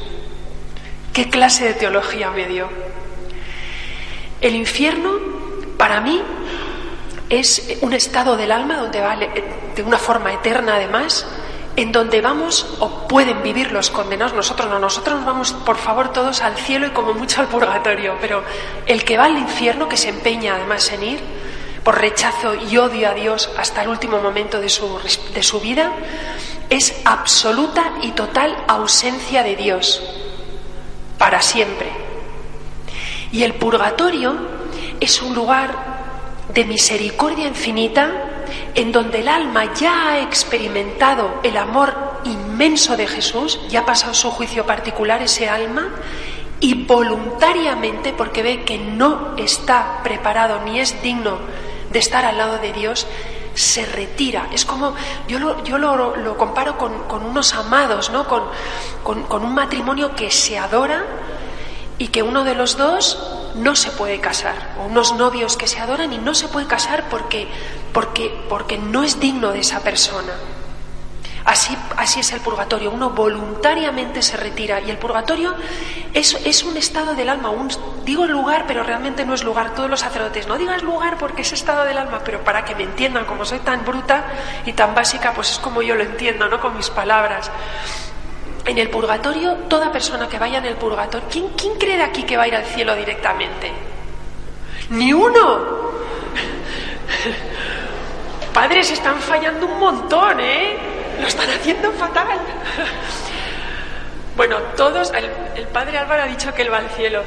¿Qué clase de teología me dio? El infierno, para mí, es un estado del alma donde va de una forma eterna además en donde vamos o pueden vivir los condenados, nosotros no, nosotros nos vamos por favor todos al cielo y como mucho al purgatorio, pero el que va al infierno, que se empeña además en ir, por rechazo y odio a Dios hasta el último momento de su, de su vida, es absoluta y total ausencia de Dios. para siempre. Y el purgatorio es un lugar de misericordia infinita en donde el alma ya ha experimentado el amor inmenso de Jesús, ya ha pasado su juicio particular ese alma, y voluntariamente, porque ve que no está preparado ni es digno de estar al lado de Dios, se retira. Es como, yo lo, yo lo, comparo con, unos amados, ¿no? Con, con, un matrimonio que se adora y que uno de los dos no se puede casar, o unos novios que se adoran y no se puede casar porque, porque, porque no es digno de esa persona. Así, así es el purgatorio, uno voluntariamente se retira y el purgatorio es, es un estado del alma, digo lugar, pero realmente no es lugar. Todos los sacerdotes, no digas lugar porque es estado del alma, pero para que me entiendan, como soy tan bruta y tan básica, pues es como yo lo entiendo, ¿no? Con mis palabras. En el purgatorio, toda persona que vaya en el purgatorio, ¿quién, quién cree de aquí que va a ir al cielo directamente? Ni uno. Padres están fallando un montón, ¿eh? lo están haciendo fatal. Bueno, todos, el, padre Álvaro ha dicho que él va al cielo.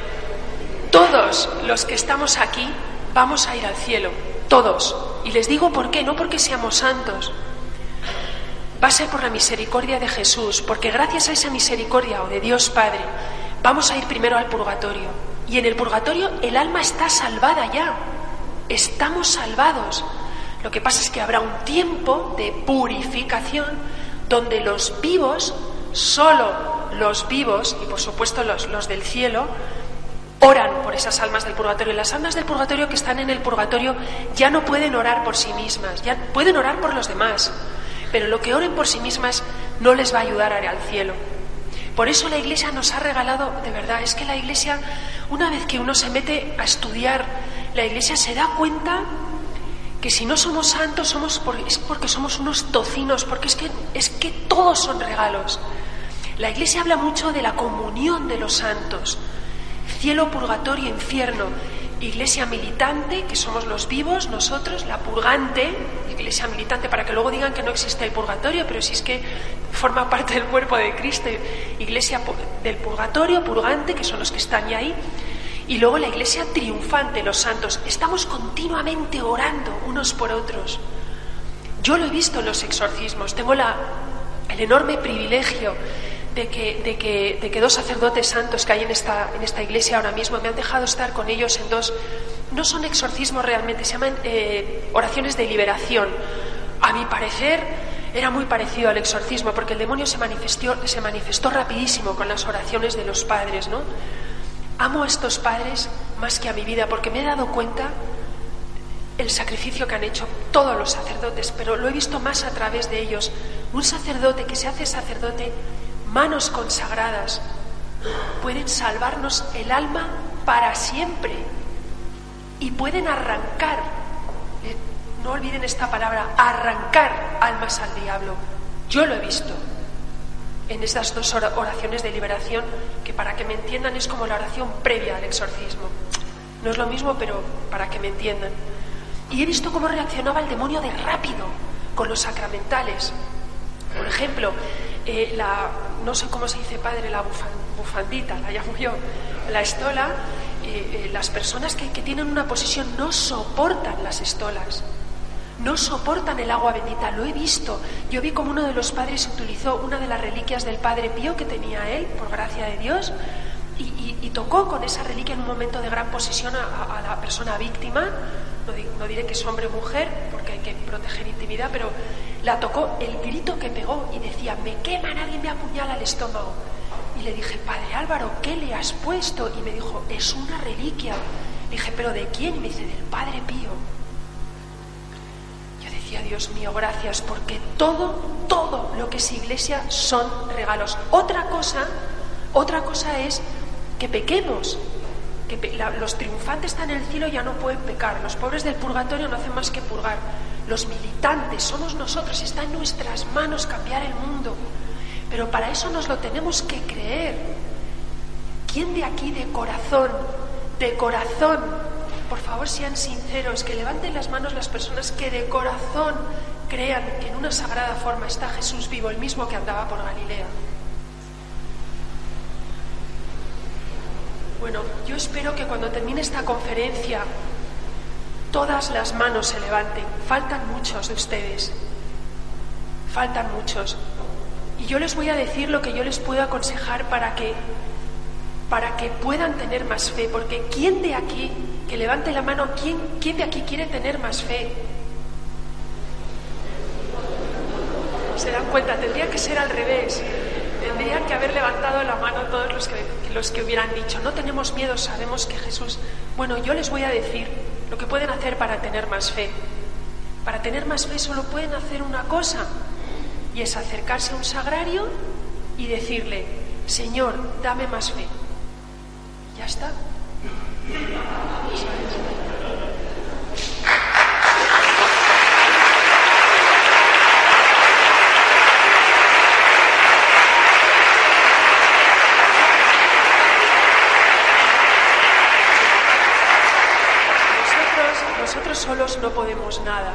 Todos los que estamos aquí vamos a ir al cielo, todos. Y les digo por qué, no porque seamos santos. Ser por la misericordia de Jesús, porque gracias a esa misericordia o de Dios Padre, vamos a ir primero al purgatorio. Y en el purgatorio el alma está salvada ya. Estamos salvados. Lo que pasa es que habrá un tiempo de purificación donde los vivos, solo los vivos, y por supuesto los, los del cielo, oran por esas almas del purgatorio. Las almas del purgatorio que están en el purgatorio ya no pueden orar por sí mismas, ya pueden orar por los demás, pero lo que oren por sí mismas no les va a ayudar al cielo. Por eso la Iglesia nos ha regalado, de verdad, es que la Iglesia, una vez que uno se mete a estudiar, la Iglesia se da cuenta que si no somos santos somos es porque somos unos tocinos, porque es que, es que todos son regalos. La Iglesia habla mucho de la comunión de los santos, cielo, purgatorio, infierno, iglesia militante, que somos los vivos, nosotros, la purgante, iglesia militante, para que luego digan que no existe el purgatorio, pero si es que forma parte del cuerpo de Cristo, iglesia del purgatorio, purgante, que son los que están ya ahí, y luego la iglesia triunfante, los santos. Estamos continuamente orando unos por otros. Yo lo he visto en los exorcismos. Tengo la, el enorme privilegio de que, de, que, de que, dos sacerdotes santos que hay en esta, en esta iglesia ahora mismo me han dejado estar con ellos en dos. No son exorcismos realmente, se llaman eh, oraciones de liberación. A mi parecer era muy parecido al exorcismo porque el demonio se manifestó, se manifestó rapidísimo con las oraciones de los padres, ¿no? Amo a estos padres más que a mi vida porque me he dado cuenta el sacrificio que han hecho todos los sacerdotes, pero lo he visto más a través de ellos. Un sacerdote que se hace sacerdote, manos consagradas, pueden salvarnos el alma para siempre y pueden arrancar, eh, no olviden esta palabra, arrancar almas al diablo. Yo lo he visto en estas dos oraciones de liberación, que para que me entiendan es como la oración previa al exorcismo. No es lo mismo, pero para que me entiendan. Y he visto cómo reaccionaba el demonio de rápido con los sacramentales. Por ejemplo, eh, la, no sé cómo se dice padre, la bufandita, la llamo yo, la estola, eh, las personas que, que tienen una posición no soportan las estolas no soportan el agua bendita, lo he visto. Yo vi como uno de los padres utilizó una de las reliquias del Padre Pío que tenía él, por gracia de Dios, y, tocó con esa reliquia en un momento de gran posesión a, la persona víctima. No, diré que es hombre o mujer, porque hay que proteger intimidad, pero la tocó el grito que pegó y decía, me quema, nadie me apuñala el estómago. Y le dije, Padre Álvaro, ¿qué le has puesto? Y me dijo, es una reliquia. Le dije, ¿pero de quién? Y me dice, del Padre Pío. Dios mío, gracias, porque todo, todo lo que es iglesia son regalos. Otra cosa, otra cosa es que pequemos, que los triunfantes están en el cielo ya no pueden pecar, los pobres del purgatorio no hacen más que purgar. Los militantes somos nosotros, está en nuestras manos cambiar el mundo. Pero para eso nos lo tenemos que creer. ¿Quién de aquí de corazón, de corazón, por favor sean sinceros, que levanten las manos las personas que de corazón crean que en una sagrada forma está Jesús vivo, el mismo que andaba por Galilea. Bueno, yo espero que cuando termine esta conferencia todas las manos se levanten. Faltan muchos de ustedes. Faltan muchos. Y yo les voy a decir lo que yo les puedo aconsejar para que para que puedan tener más fe, porque ¿quién de aquí, que levante la mano, quién, quién de aquí quiere tener más fe? Se dan cuenta, tendría que ser al revés. Tendrían que haber levantado la mano todos los que, los que hubieran dicho, no tenemos miedo, sabemos que Jesús... Bueno, yo les voy a decir lo que pueden hacer para tener más fe. Para tener más fe solo pueden hacer una cosa, y es acercarse a un sagrario y decirle, Señor, dame más fe. Ya está. Nosotros, nosotros solos nada.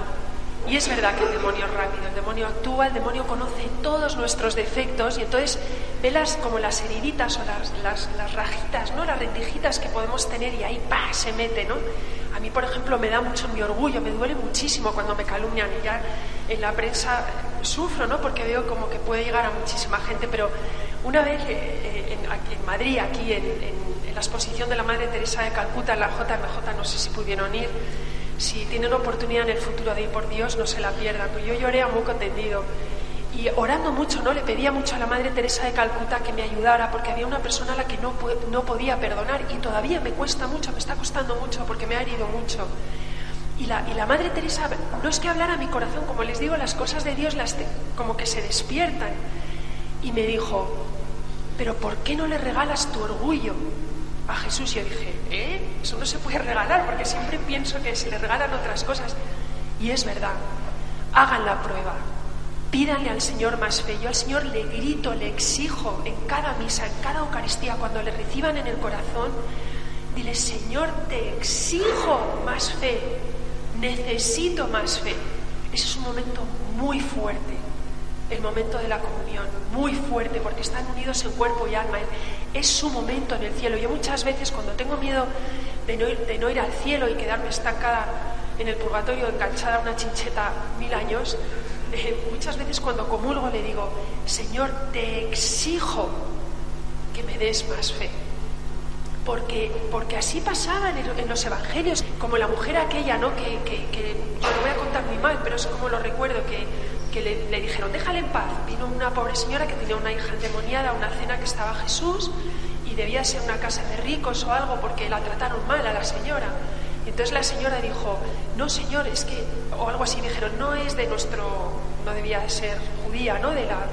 Y es verdad que el demonio es rápido, el demonio actúa, el demonio conoce todos nuestros defectos y entonces ve las, como las heriditas o las, las, rajitas, ¿no? las rendijitas que podemos tener y ahí ¡pa! se mete. ¿no? A mí, por ejemplo, me da mucho mi orgullo, me duele muchísimo cuando me calumnian y ya en la prensa sufro, ¿no? porque veo como que puede llegar a muchísima gente, pero una vez eh, en, aquí en Madrid, aquí en, en la exposición de la Madre Teresa de Calcuta, en la JMJ, no sé si pudieron ir, si tienen oportunidad en el futuro de ir por Dios, no se la pierdan. Pues yo lloré a muy contendido y orando mucho, ¿no? Le pedía mucho a la Madre Teresa de Calcuta que me ayudara porque había una persona a la que no, no podía perdonar y todavía me cuesta mucho, me está costando mucho porque me ha herido mucho. Y la, y la Madre Teresa, no es que hablara a mi corazón, como les digo, las cosas de Dios las como que se despiertan. Y me dijo, pero ¿por qué no le regalas tu orgullo? A Jesús. Yo dije, ¿eh? Eso no se puede regalar porque siempre pienso que se le regalan otras cosas. Y es verdad, hagan la prueba, pídanle al Señor más fe. Yo al Señor le grito, le exijo en cada misa, en cada Eucaristía, cuando le reciban en el corazón, dile, Señor, te exijo más fe, necesito más fe. Ese es un momento muy fuerte, el momento de la comunión, muy fuerte, porque están unidos en cuerpo y alma es su momento en el cielo. Yo muchas veces cuando tengo miedo de no ir, al cielo y quedarme estancada en el purgatorio, enganchada a una chincheta mil años, eh, muchas veces cuando comulgo le digo, Señor, te exijo que me des más fe. Porque, porque así pasaba en, los evangelios, como la mujer aquella, ¿no? Que, que, yo lo voy a contar muy mal, pero es como lo recuerdo, que que le, dijeron, déjale en paz. Vino una pobre señora que tenía una hija endemoniada a una cena que estaba Jesús y debía ser una casa de ricos o algo porque la trataron mal a la señora. Y entonces la señora dijo, no señor, es que, o algo así, dijeron, no es de nuestro, no debía ser judía, ¿no? De la,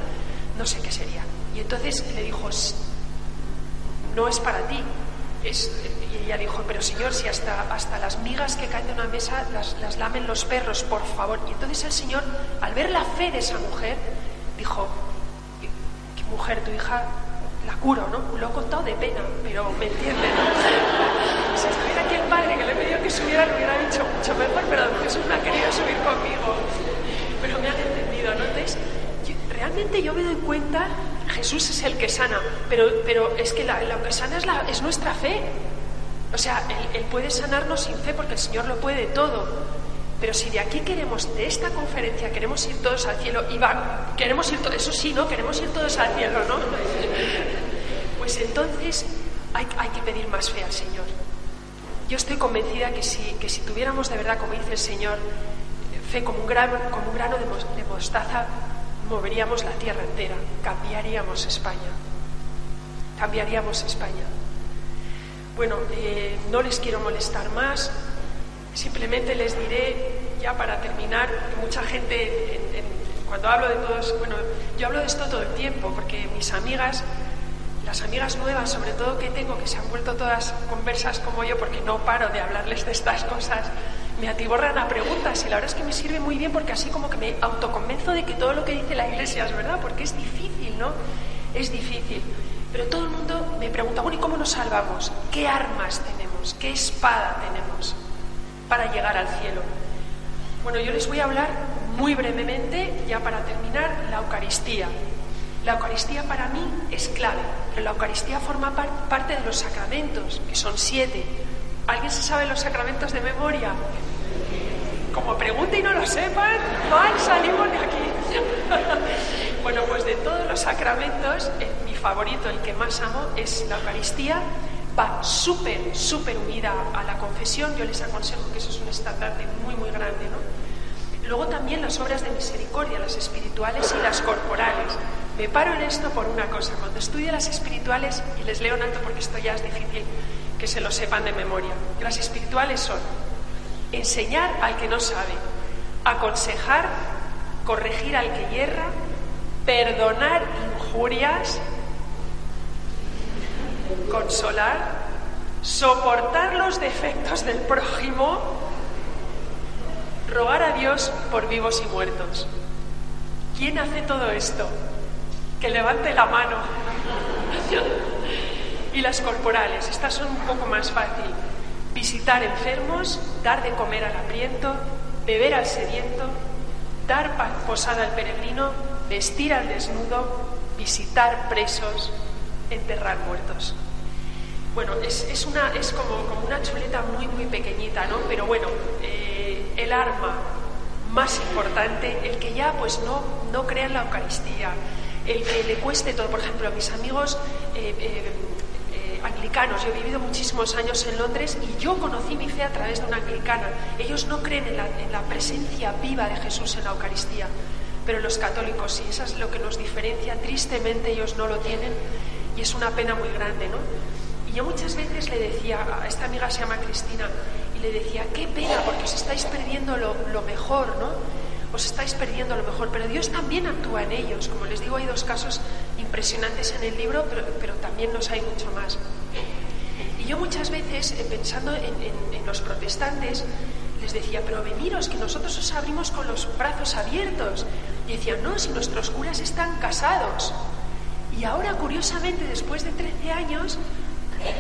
no sé qué sería. Y entonces le dijo, no es para ti, es, y ella dijo, pero señor, si hasta, hasta las migas que caen de una mesa las, las lamen los perros, por favor. Y entonces el Señor, al ver la fe de esa mujer, dijo, ¿qué mujer, tu hija la curo, ¿no? Lo he contado de pena, pero me entienden. si estuviera aquí el padre que le pidió que subiera, lo hubiera dicho mucho mejor, pero Jesús no ha querido subir conmigo. Pero me han entendido, ¿no? Entonces, realmente yo me doy cuenta, Jesús es el que sana, pero, pero es que lo que sana es, la, es nuestra fe. O sea, él, puede sanarnos sin fe porque el Señor lo puede todo. Pero si de aquí queremos, de esta conferencia, queremos ir todos al cielo, y queremos ir todos, eso sí, ¿no? Queremos ir todos al cielo, ¿no? Pues entonces hay, que pedir más fe al Señor. Yo estoy convencida que si, que si tuviéramos de verdad, como dice el Señor, fe como un grano, de mostaza, moveríamos la tierra entera, cambiaríamos España. Cambiaríamos España. Bueno, eh, no les quiero molestar más, simplemente les diré, ya para terminar, que mucha gente, cuando hablo de todos, bueno, yo hablo de esto todo el tiempo, porque mis amigas, las amigas nuevas, sobre todo que tengo, que se han vuelto todas conversas como yo, porque no paro de hablarles de estas cosas, me atiborran a preguntas y la verdad es que me sirve muy bien porque así como que me autoconvenzo de que todo lo que dice la Iglesia es verdad, porque es difícil, ¿no? Es difícil. Pero todo el mundo me pregunta, bueno, ¿y cómo nos salvamos? ¿Qué armas tenemos? ¿Qué espada tenemos para llegar al cielo? Bueno, yo les voy a hablar muy brevemente, ya para terminar, la Eucaristía. La Eucaristía para mí es clave, pero la Eucaristía forma parte de los sacramentos, que son siete. ¿Alguien se sabe los sacramentos de memoria? Como pregunte y no lo sepan, mal salimos de aquí. bueno, pues de todos los sacramentos, eh, mi favorito, el que más amo, es la Eucaristía. Va súper, súper unida a la confesión. Yo les aconsejo que eso es un estandarte muy, muy grande, ¿no? Luego también las obras de misericordia, las espirituales y las corporales. Me paro en esto por una cosa. Cuando estudio las espirituales, y les leo en alto porque esto ya es difícil que se lo sepan de memoria, las espirituales son enseñar al que no sabe, aconsejar, corregir al que hierra, perdonar injurias, consolar, soportar los defectos del prójimo, rogar a Dios por vivos y muertos. ¿Quién hace todo esto? que levante la mano. y las corporales, estas son un poco más fácil. Visitar enfermos, dar de comer al hambriento, beber al sediento, dar posada al peregrino, vestir al desnudo, visitar presos, enterrar muertos. Bueno, es, una, es como, como, una chuleta muy, muy pequeñita, ¿no? Pero bueno, eh, el arma más importante, el que ya pues no, no crea en la Eucaristía, el que le cueste todo. Por ejemplo, a mis amigos eh, eh, anglicanos, yo he vivido muchísimos años en Londres y yo conocí mi fe a través de una anglicana. Ellos no creen en la, presencia viva de Jesús en la Eucaristía, pero los católicos sí, eso es lo que nos diferencia. Tristemente ellos no lo tienen y es una pena muy grande, ¿no? Y yo muchas veces le decía, a esta amiga se llama Cristina, y le decía, qué pena, porque os estáis perdiendo lo, lo mejor, ¿no? os estáis perdiendo lo mejor, pero Dios también actúa en ellos. Como les digo, hay dos casos impresionantes en el libro, pero, también los hay mucho más. Y yo muchas veces, eh, pensando en, en los protestantes, les decía, pero veniros, que nosotros os abrimos con los brazos abiertos. Y decían, no, si nuestros curas están casados. Y ahora, curiosamente, después de 13 años,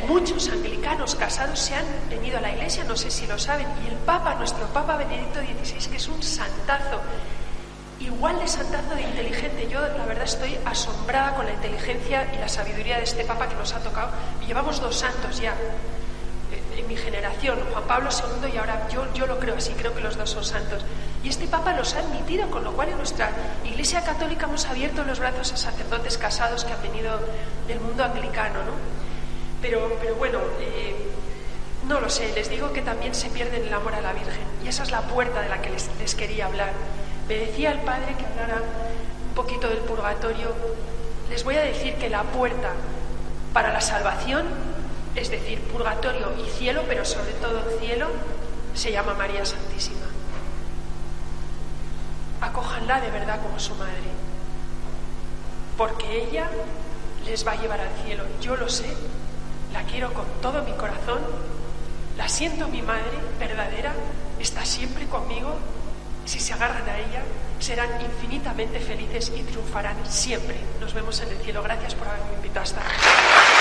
Muchos anglicanos casados se han venido a la iglesia, no sé si lo saben, y el Papa, nuestro Papa Benedicto XVI, que es un santazo, igual de santazo de inteligente. Yo, la verdad, estoy asombrada con la inteligencia y la sabiduría de este Papa que nos ha tocado. llevamos dos santos ya eh, en mi generación, Juan Pablo II y ahora yo, yo lo creo así, creo que los dos son santos. Y este Papa los ha admitido, con lo cual en nuestra Iglesia Católica hemos abierto los brazos a sacerdotes casados que han venido del mundo anglicano, ¿no? Pero, pero bueno, eh, no lo sé, les digo que también se pierden el amor a la Virgen y esa es la puerta de la que les, les quería hablar. Me decía el Padre que hablara un poquito del purgatorio. Les voy a decir que la puerta para la salvación, es decir, purgatorio y cielo, pero sobre todo cielo, se llama María Santísima. Acójanla de verdad como su madre, porque ella les va a llevar al cielo. Yo lo sé la quiero con todo mi corazón, la siento mi madre verdadera, está siempre conmigo. Si se agarran a ella, serán infinitamente felices y triunfarán siempre. Nos vemos en el cielo. Gracias por haberme invitado hasta aquí.